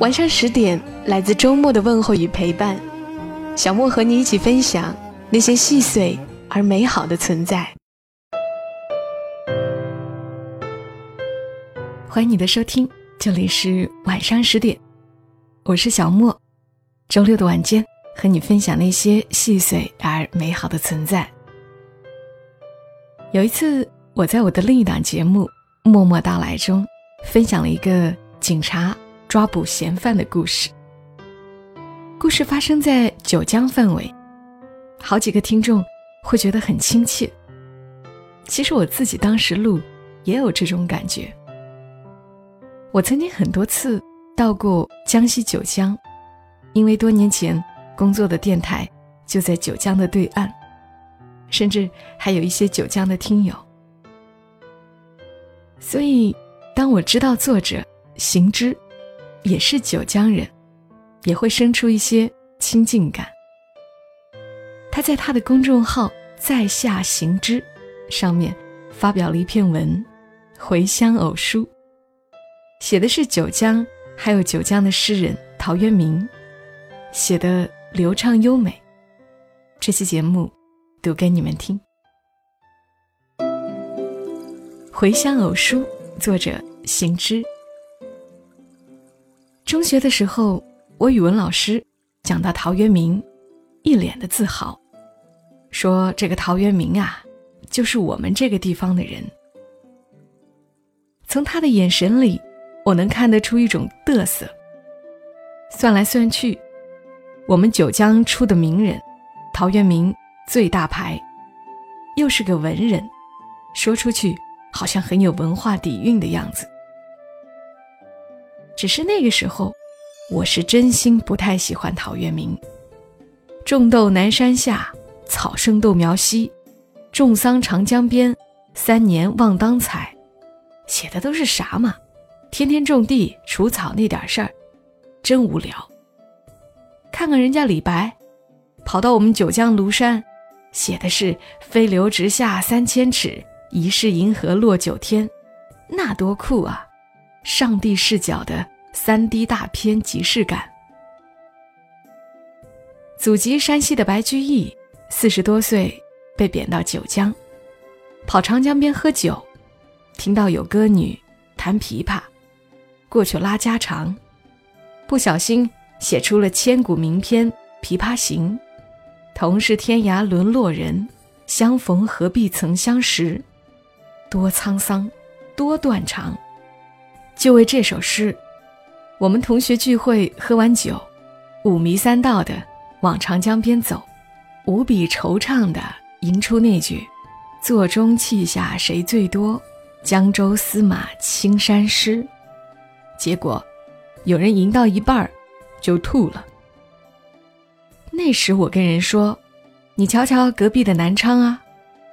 晚上十点，来自周末的问候与陪伴，小莫和你一起分享那些细碎而美好的存在。欢迎你的收听，这里是晚上十点，我是小莫。周六的晚间，和你分享那些细碎而美好的存在。有一次，我在我的另一档节目《默默到来》中，分享了一个警察。抓捕嫌犯的故事。故事发生在九江范围，好几个听众会觉得很亲切。其实我自己当时录也有这种感觉。我曾经很多次到过江西九江，因为多年前工作的电台就在九江的对岸，甚至还有一些九江的听友。所以，当我知道作者行之。也是九江人，也会生出一些亲近感。他在他的公众号“在下行之”上面发表了一篇文《回乡偶书》，写的是九江还有九江的诗人陶渊明，写的流畅优美。这期节目读给你们听，《回乡偶书》作者行之。中学的时候，我语文老师讲到陶渊明，一脸的自豪，说这个陶渊明啊，就是我们这个地方的人。从他的眼神里，我能看得出一种得瑟。算来算去，我们九江出的名人，陶渊明最大牌，又是个文人，说出去好像很有文化底蕴的样子。只是那个时候，我是真心不太喜欢陶渊明。种豆南山下，草盛豆苗稀。种桑长江边，三年望当采。写的都是啥嘛？天天种地除草那点事儿，真无聊。看看人家李白，跑到我们九江庐山，写的是“飞流直下三千尺，疑是银河落九天”，那多酷啊！上帝视角的三 D 大片即视感。祖籍山西的白居易，四十多岁被贬到九江，跑长江边喝酒，听到有歌女弹琵琶，过去拉家常，不小心写出了千古名篇《琵琶行》：“同是天涯沦落人，相逢何必曾相识。多沧桑，多断肠。”就为这首诗，我们同学聚会喝完酒，五迷三道的往长江边走，无比惆怅的吟出那句“座中泣下谁最多，江州司马青衫湿”。结果，有人吟到一半儿就吐了。那时我跟人说：“你瞧瞧隔壁的南昌啊，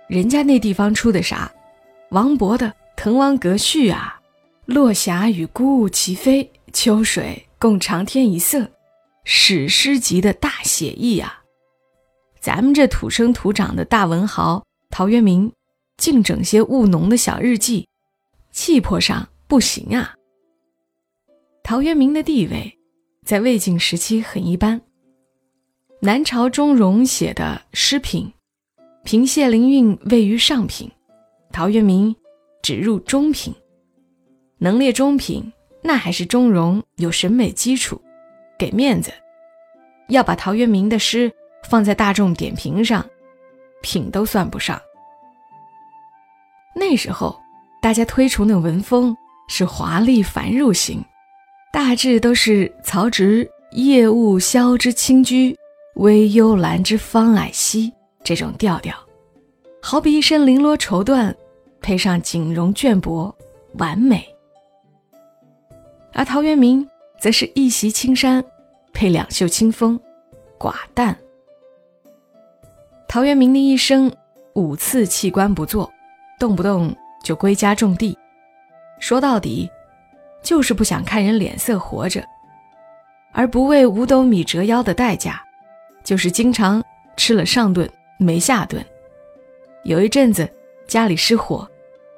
人家那地方出的啥？王勃的《滕王阁序》啊。”落霞与孤鹜齐飞，秋水共长天一色，史诗级的大写意啊！咱们这土生土长的大文豪陶渊明，净整些务农的小日记，气魄上不行啊！陶渊明的地位在魏晋时期很一般，南朝钟嵘写的诗品，凭谢灵运位于上品，陶渊明只入中品。能列中品，那还是钟嵘有审美基础，给面子。要把陶渊明的诗放在大众点评上，品都算不上。那时候大家推崇的文风是华丽繁缛型，大致都是曹植“夜雾萧之清居，微幽兰之芳霭兮”这种调调，好比一身绫罗绸缎，配上锦绒绢帛，完美。而陶渊明则是一袭青衫，配两袖清风，寡淡。陶渊明的一生五次弃官不做，动不动就归家种地，说到底，就是不想看人脸色活着，而不为五斗米折腰的代价，就是经常吃了上顿没下顿。有一阵子家里失火，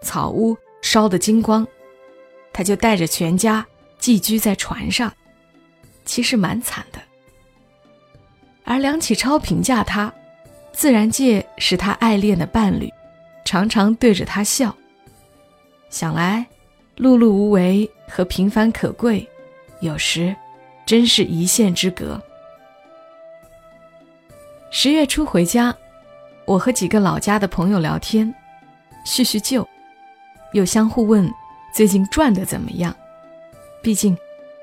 草屋烧得精光，他就带着全家。寄居在船上，其实蛮惨的。而梁启超评价他，自然界是他爱恋的伴侣，常常对着他笑。想来，碌碌无为和平凡可贵，有时真是一线之隔。十月初回家，我和几个老家的朋友聊天，叙叙旧，又相互问最近赚的怎么样。毕竟，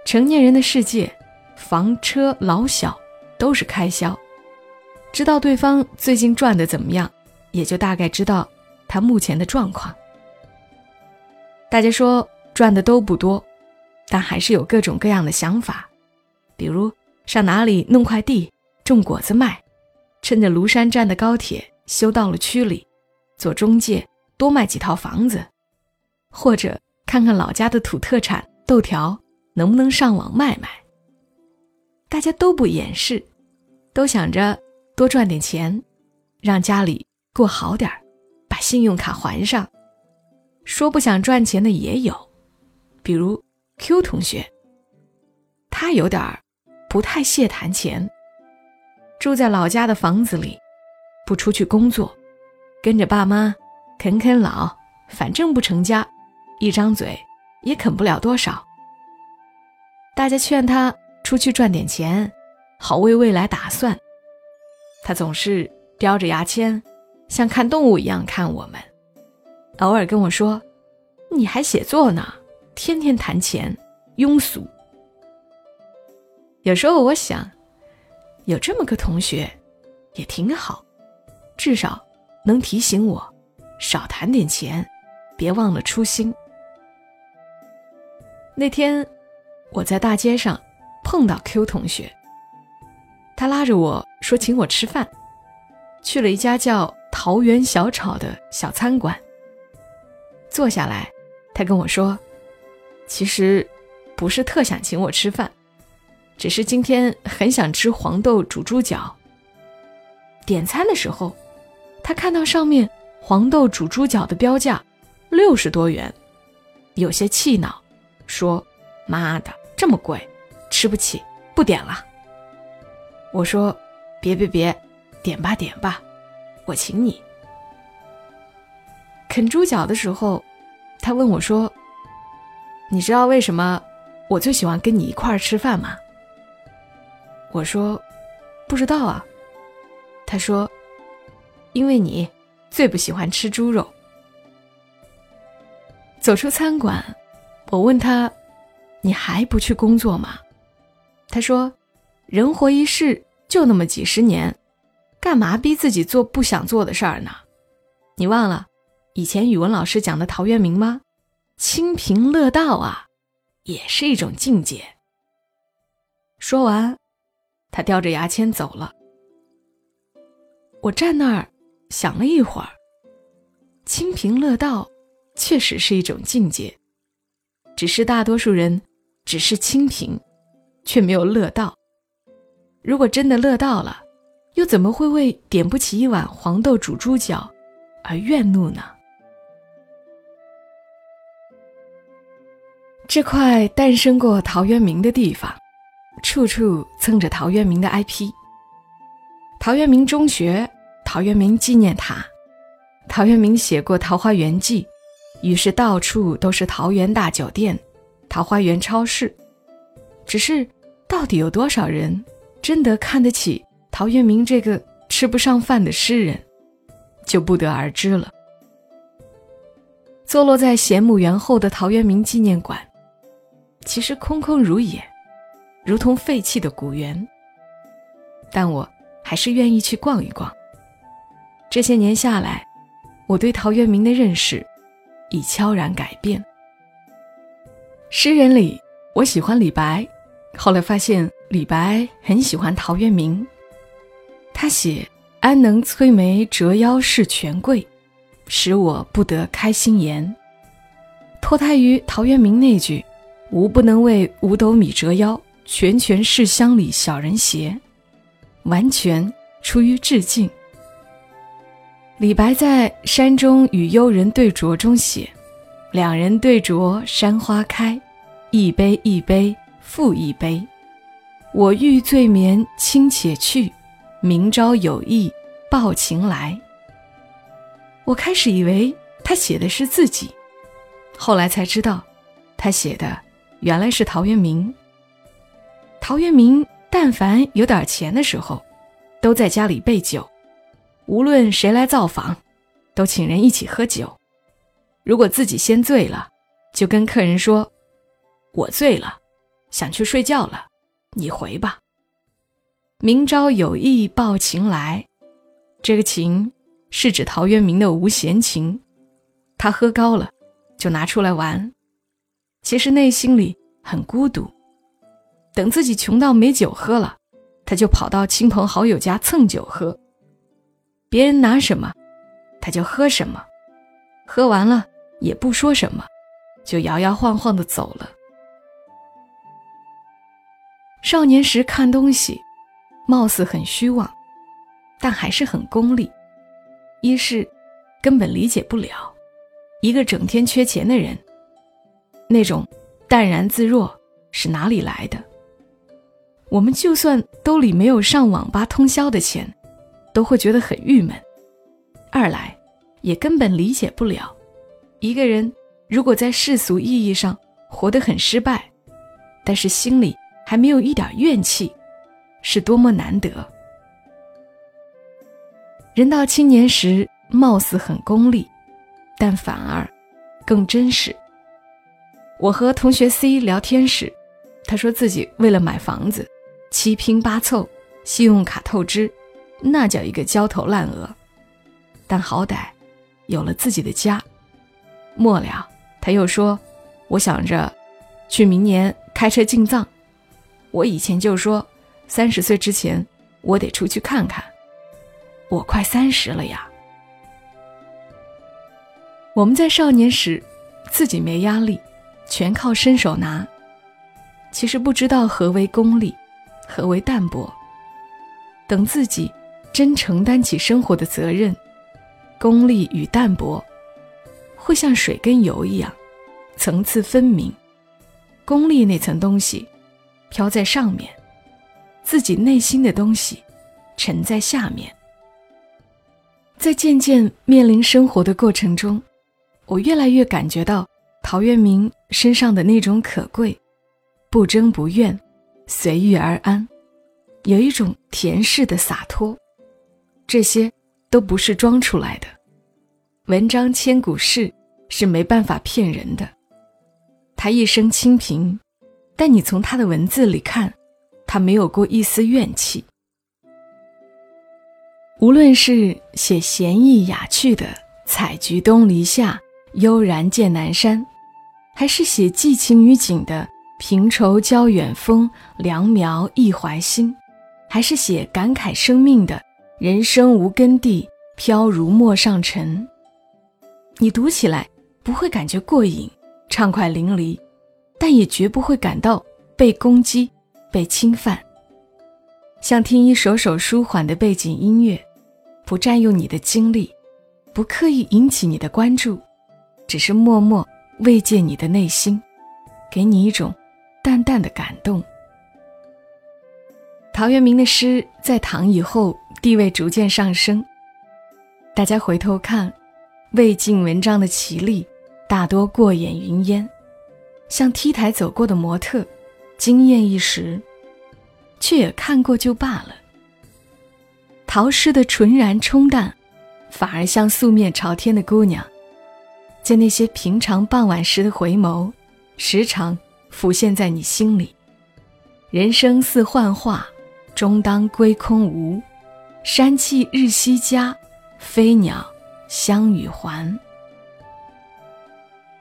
成年人的世界，房车老小都是开销。知道对方最近赚的怎么样，也就大概知道他目前的状况。大家说赚的都不多，但还是有各种各样的想法，比如上哪里弄块地种果子卖，趁着庐山站的高铁修到了区里，做中介多卖几套房子，或者看看老家的土特产。豆条能不能上网卖卖？大家都不掩饰，都想着多赚点钱，让家里过好点儿，把信用卡还上。说不想赚钱的也有，比如 Q 同学，他有点儿不太屑谈钱，住在老家的房子里，不出去工作，跟着爸妈啃啃老，反正不成家，一张嘴。也啃不了多少。大家劝他出去赚点钱，好为未来打算。他总是叼着牙签，像看动物一样看我们，偶尔跟我说：“你还写作呢，天天谈钱，庸俗。”有时候我想，有这么个同学，也挺好，至少能提醒我少谈点钱，别忘了初心。那天，我在大街上碰到 Q 同学，他拉着我说请我吃饭，去了一家叫“桃园小炒”的小餐馆。坐下来，他跟我说：“其实不是特想请我吃饭，只是今天很想吃黄豆煮猪脚。”点餐的时候，他看到上面黄豆煮猪脚的标价六十多元，有些气恼。说：“妈的，这么贵，吃不起，不点了。”我说：“别别别，点吧点吧，我请你。”啃猪脚的时候，他问我说：“你知道为什么我最喜欢跟你一块儿吃饭吗？”我说：“不知道啊。”他说：“因为你最不喜欢吃猪肉。”走出餐馆。我问他：“你还不去工作吗？”他说：“人活一世就那么几十年，干嘛逼自己做不想做的事儿呢？你忘了以前语文老师讲的陶渊明吗？清贫乐道啊，也是一种境界。”说完，他叼着牙签走了。我站那儿想了一会儿，清贫乐道确实是一种境界。只是大多数人只是清贫，却没有乐道。如果真的乐道了，又怎么会为点不起一碗黄豆煮猪脚而怨怒呢？这块诞生过陶渊明的地方，处处蹭着陶渊明的 IP。陶渊明中学、陶渊明纪念塔、陶渊明写过《桃花源记》。于是到处都是桃园大酒店、桃花源超市，只是到底有多少人真的看得起陶渊明这个吃不上饭的诗人，就不得而知了。坐落在贤母园后的陶渊明纪念馆，其实空空如也，如同废弃的古园。但我还是愿意去逛一逛。这些年下来，我对陶渊明的认识。已悄然改变。诗人里，我喜欢李白，后来发现李白很喜欢陶渊明，他写“安能摧眉折腰事权贵，使我不得开心颜”，脱胎于陶渊明那句“吾不能为五斗米折腰，拳拳是乡里小人邪”，完全出于致敬。李白在《山中与幽人对酌》中写：“两人对酌山花开，一杯一杯。”复一杯，我欲醉眠卿且去，明朝有意抱琴来。我开始以为他写的是自己，后来才知道，他写的原来是陶渊明。陶渊明但凡有点钱的时候，都在家里备酒，无论谁来造访，都请人一起喝酒。如果自己先醉了，就跟客人说：“我醉了。”想去睡觉了，你回吧。明朝有意抱琴来，这个琴是指陶渊明的无弦琴。他喝高了，就拿出来玩。其实内心里很孤独。等自己穷到没酒喝了，他就跑到亲朋好友家蹭酒喝。别人拿什么，他就喝什么。喝完了也不说什么，就摇摇晃晃的走了。少年时看东西，貌似很虚妄，但还是很功利。一是根本理解不了一个整天缺钱的人，那种淡然自若是哪里来的。我们就算兜里没有上网吧通宵的钱，都会觉得很郁闷。二来也根本理解不了一个人如果在世俗意义上活得很失败，但是心里。还没有一点怨气，是多么难得。人到青年时，貌似很功利，但反而更真实。我和同学 C 聊天时，他说自己为了买房子，七拼八凑，信用卡透支，那叫一个焦头烂额。但好歹有了自己的家。末了，他又说：“我想着去明年开车进藏。”我以前就说，三十岁之前我得出去看看。我快三十了呀。我们在少年时，自己没压力，全靠伸手拿。其实不知道何为功利，何为淡泊。等自己真承担起生活的责任，功利与淡泊会像水跟油一样，层次分明。功利那层东西。飘在上面，自己内心的东西沉在下面。在渐渐面临生活的过程中，我越来越感觉到陶渊明身上的那种可贵，不争不怨，随遇而安，有一种恬适的洒脱。这些都不是装出来的，文章千古事是没办法骗人的。他一生清贫。但你从他的文字里看，他没有过一丝怨气。无论是写闲逸雅趣的“采菊东篱下，悠然见南山”，还是写寄情于景的“平愁交远风，凉苗一怀心”，还是写感慨生命的“人生无根蒂，飘如陌上尘”，你读起来不会感觉过瘾、畅快淋漓。但也绝不会感到被攻击、被侵犯，像听一首首舒缓的背景音乐，不占用你的精力，不刻意引起你的关注，只是默默慰藉你的内心，给你一种淡淡的感动。陶渊明的诗在唐以后地位逐渐上升，大家回头看，魏晋文章的奇丽，大多过眼云烟。像 T 台走过的模特，惊艳一时，却也看过就罢了。陶诗的纯然冲淡，反而像素面朝天的姑娘，在那些平常傍晚时的回眸，时常浮现在你心里。人生似幻化，终当归空无。山气日夕佳，飞鸟相与还。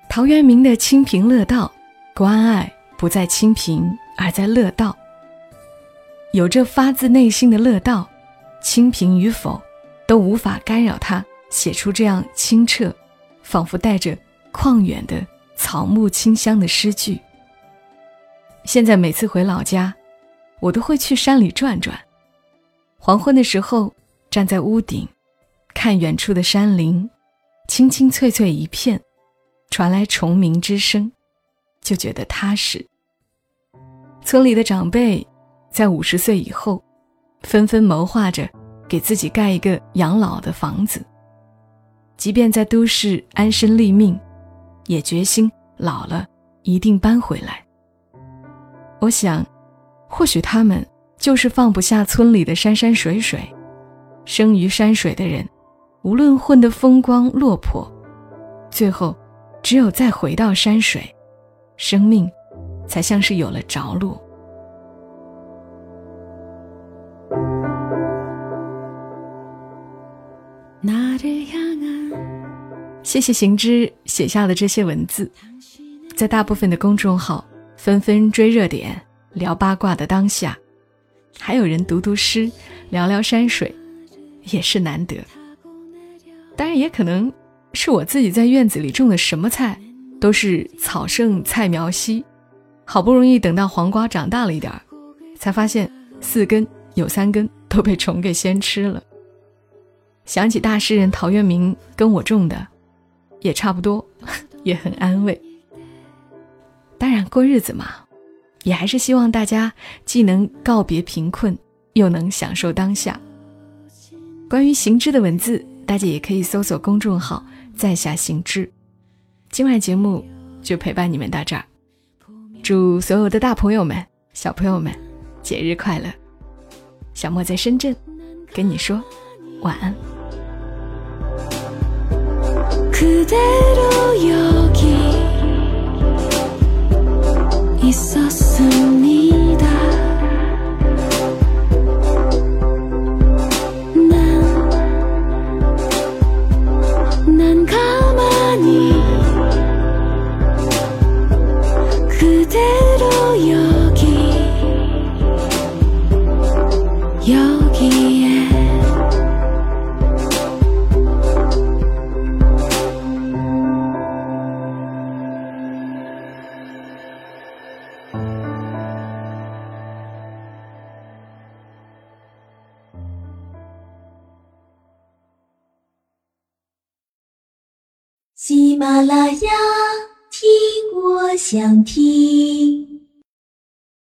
陶渊明的清贫乐道。关爱不在清贫，而在乐道。有着发自内心的乐道，清贫与否都无法干扰他写出这样清澈，仿佛带着旷远的草木清香的诗句。现在每次回老家，我都会去山里转转。黄昏的时候，站在屋顶，看远处的山林，青青翠翠一片，传来虫鸣之声，就觉得踏实。村里的长辈，在五十岁以后，纷纷谋划着给自己盖一个养老的房子。即便在都市安身立命，也决心老了一定搬回来。我想，或许他们就是放不下村里的山山水水。生于山水的人，无论混得风光落魄，最后，只有再回到山水，生命，才像是有了着落。谢谢行之写下的这些文字，在大部分的公众号。纷纷追热点、聊八卦的当下，还有人读读诗、聊聊山水，也是难得。当然，也可能是我自己在院子里种的什么菜都是草盛菜苗稀，好不容易等到黄瓜长大了一点儿，才发现四根有三根都被虫给先吃了。想起大诗人陶渊明跟我种的，也差不多，也很安慰。当然，过日子嘛，也还是希望大家既能告别贫困，又能享受当下。关于行知的文字，大家也可以搜索公众号“在下行知”。今晚节目就陪伴你们到这儿，祝所有的大朋友们、小朋友们节日快乐！小莫在深圳，跟你说晚安。 있었습니다. 난, 난 가만히 그대로 여 马拉雅，听我想听。